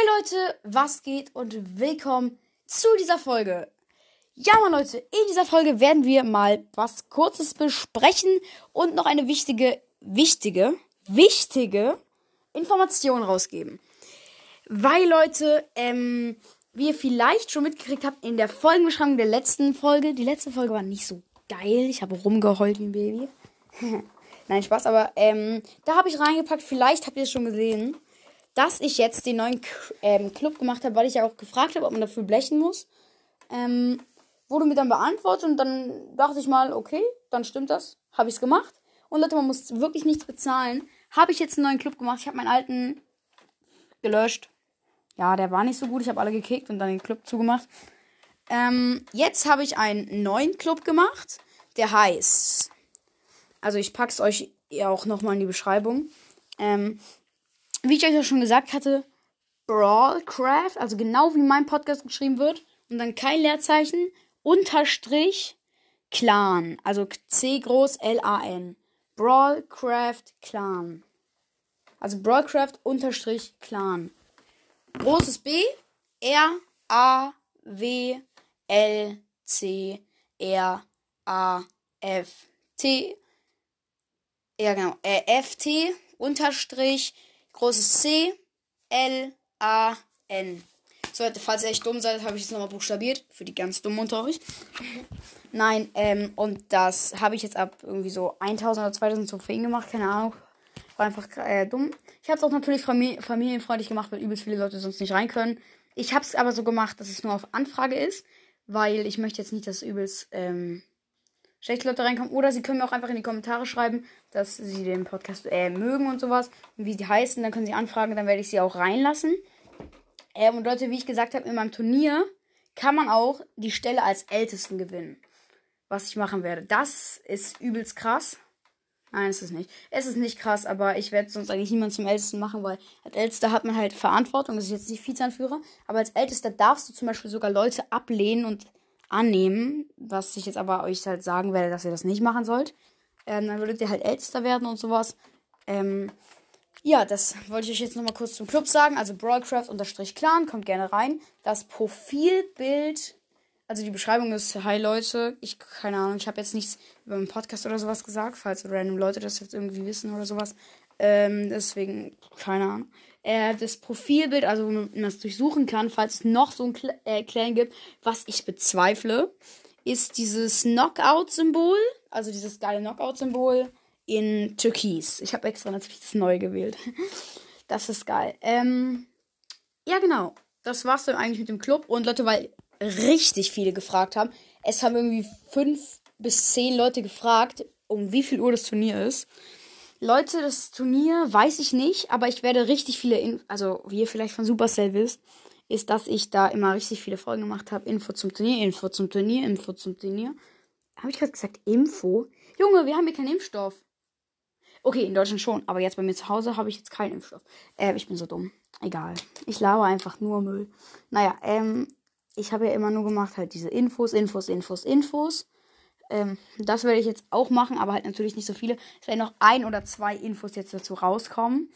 Hi Leute, was geht und willkommen zu dieser Folge. Ja, mal Leute, in dieser Folge werden wir mal was Kurzes besprechen und noch eine wichtige, wichtige, wichtige Information rausgeben. Weil Leute, ähm, wie ihr vielleicht schon mitgekriegt habt, in der Folgenbeschreibung der letzten Folge, die letzte Folge war nicht so geil, ich habe rumgeheult wie ein Baby. Nein, Spaß, aber ähm, da habe ich reingepackt, vielleicht habt ihr es schon gesehen dass ich jetzt den neuen ähm, Club gemacht habe, weil ich ja auch gefragt habe, ob man dafür blechen muss. Ähm, wurde mir dann beantwortet und dann dachte ich mal, okay, dann stimmt das. Habe ich es gemacht. Und Leute, man muss wirklich nichts bezahlen. Habe ich jetzt einen neuen Club gemacht. Ich habe meinen alten gelöscht. Ja, der war nicht so gut. Ich habe alle gekickt und dann den Club zugemacht. Ähm, jetzt habe ich einen neuen Club gemacht. Der heißt. Also ich packe es euch ja auch nochmal in die Beschreibung. Ähm, wie ich euch ja schon gesagt hatte, Brawlcraft, also genau wie mein Podcast geschrieben wird, und dann kein Leerzeichen, Unterstrich, Clan, also C groß L-A-N. Brawlcraft Clan. Also Brawlcraft unterstrich Clan. Großes B, R, A, W, L, C, R, A, F, T, ja genau, äh, F, T, unterstrich, großes C, L, A, N. So, falls ihr echt dumm seid, habe ich es nochmal buchstabiert. Für die ganz dummen unter euch. Nein, ähm, und das habe ich jetzt ab irgendwie so 1000 oder 2000 Trophäen gemacht, keine Ahnung. War einfach äh, dumm. Ich habe es auch natürlich famili familienfreundlich gemacht, weil übelst viele Leute sonst nicht rein können. Ich habe es aber so gemacht, dass es nur auf Anfrage ist, weil ich möchte jetzt nicht, dass übelst ähm, schlechte Leute reinkommen. Oder sie können mir auch einfach in die Kommentare schreiben, dass sie den Podcast äh, mögen und sowas. Und wie die heißen, dann können sie anfragen, dann werde ich sie auch reinlassen. Ähm, und Leute, wie ich gesagt habe, in meinem Turnier kann man auch die Stelle als Ältesten gewinnen. Was ich machen werde. Das ist übelst krass. Nein, es ist nicht. Es ist nicht krass, aber ich werde sonst eigentlich niemand zum Ältesten machen, weil als Ältester hat man halt Verantwortung. Das ist jetzt nicht Vizeanführer. Aber als Ältester darfst du zum Beispiel sogar Leute ablehnen und annehmen, was ich jetzt aber euch halt sagen werde, dass ihr das nicht machen sollt. Ähm, dann würdet ihr halt ältester werden und sowas. Ähm, ja, das wollte ich euch jetzt nochmal kurz zum Club sagen. Also Brawlcraft-Clan, kommt gerne rein. Das Profilbild, also die Beschreibung ist, hi Leute, ich, keine Ahnung, ich habe jetzt nichts über einen Podcast oder sowas gesagt, falls random Leute das jetzt irgendwie wissen oder sowas. Ähm, deswegen, keine Ahnung äh, das Profilbild, also wo man das durchsuchen kann, falls es noch so ein Cl äh, Clan gibt, was ich bezweifle, ist dieses Knockout-Symbol, also dieses geile Knockout-Symbol in Türkis. Ich habe extra natürlich das neue gewählt. Das ist geil. Ähm, ja, genau. Das war's dann eigentlich mit dem Club. Und Leute, weil richtig viele gefragt haben, es haben irgendwie fünf bis zehn Leute gefragt, um wie viel Uhr das Turnier ist. Leute, das Turnier weiß ich nicht, aber ich werde richtig viele, In also wie ihr vielleicht von Supercell wisst, ist, dass ich da immer richtig viele Folgen gemacht habe. Info zum Turnier, Info zum Turnier, Info zum Turnier. Habe ich gerade gesagt Info? Junge, wir haben hier keinen Impfstoff. Okay, in Deutschland schon, aber jetzt bei mir zu Hause habe ich jetzt keinen Impfstoff. Äh, ich bin so dumm. Egal. Ich laber einfach nur Müll. Naja, ähm, ich habe ja immer nur gemacht halt diese Infos, Infos, Infos, Infos. Ähm, das werde ich jetzt auch machen, aber halt natürlich nicht so viele. Es werden noch ein oder zwei Infos jetzt dazu rauskommen.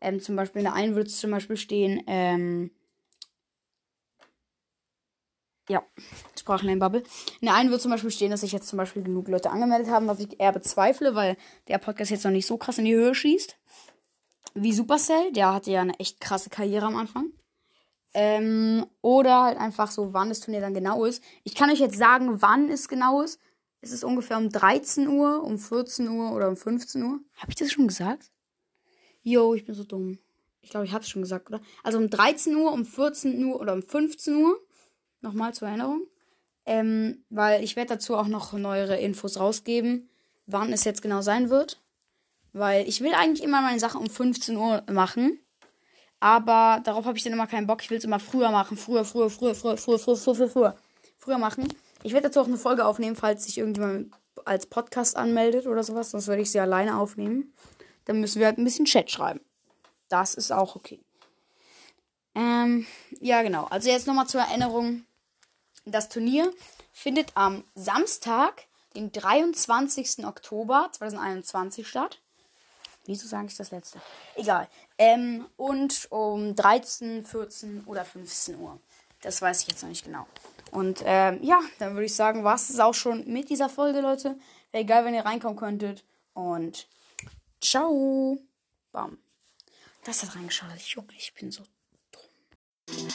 Ähm, zum Beispiel in der einen wird es zum Beispiel stehen, ähm, ja, Sprachlernbubble. In der einen wird zum Beispiel stehen, dass sich jetzt zum Beispiel genug Leute angemeldet haben, was ich eher bezweifle, weil der Podcast jetzt noch nicht so krass in die Höhe schießt. Wie Supercell, der hatte ja eine echt krasse Karriere am Anfang. Ähm, oder halt einfach so, wann das Turnier dann genau ist. Ich kann euch jetzt sagen, wann es genau ist, ist es ungefähr um 13 Uhr, um 14 Uhr oder um 15 Uhr. Habe ich das schon gesagt? Yo, ich bin so dumm. Ich glaube, ich habe es schon gesagt, oder? Also um 13 Uhr, um 14 Uhr oder um 15 Uhr. Nochmal zur Erinnerung. Ähm, weil ich werde dazu auch noch neuere Infos rausgeben, wann es jetzt genau sein wird. Weil ich will eigentlich immer meine Sachen um 15 Uhr machen. Aber darauf habe ich dann immer keinen Bock. Ich will es immer früher machen. Früher, früher, früher, früher, früher, früher, früher, früher, früher. Früher machen. Ich werde dazu auch eine Folge aufnehmen, falls sich irgendjemand als Podcast anmeldet oder sowas. Sonst würde ich sie alleine aufnehmen. Dann müssen wir halt ein bisschen Chat schreiben. Das ist auch okay. Ähm, ja, genau. Also jetzt nochmal zur Erinnerung. Das Turnier findet am Samstag, den 23. Oktober 2021 statt. Wieso sage ich das letzte? Egal. Ähm, und um 13, 14 oder 15 Uhr. Das weiß ich jetzt noch nicht genau. Und ähm, ja, dann würde ich sagen, war es auch schon mit dieser Folge, Leute. Wäre egal, wenn ihr reinkommen könntet. Und ciao. Bam. Das hat reingeschaut. Junge, ich bin so dumm.